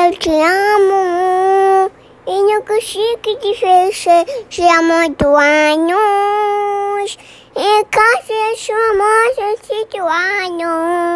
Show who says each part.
Speaker 1: Eu te amo e não consigo te vencer. Te amo muito anos e quase sua te anos.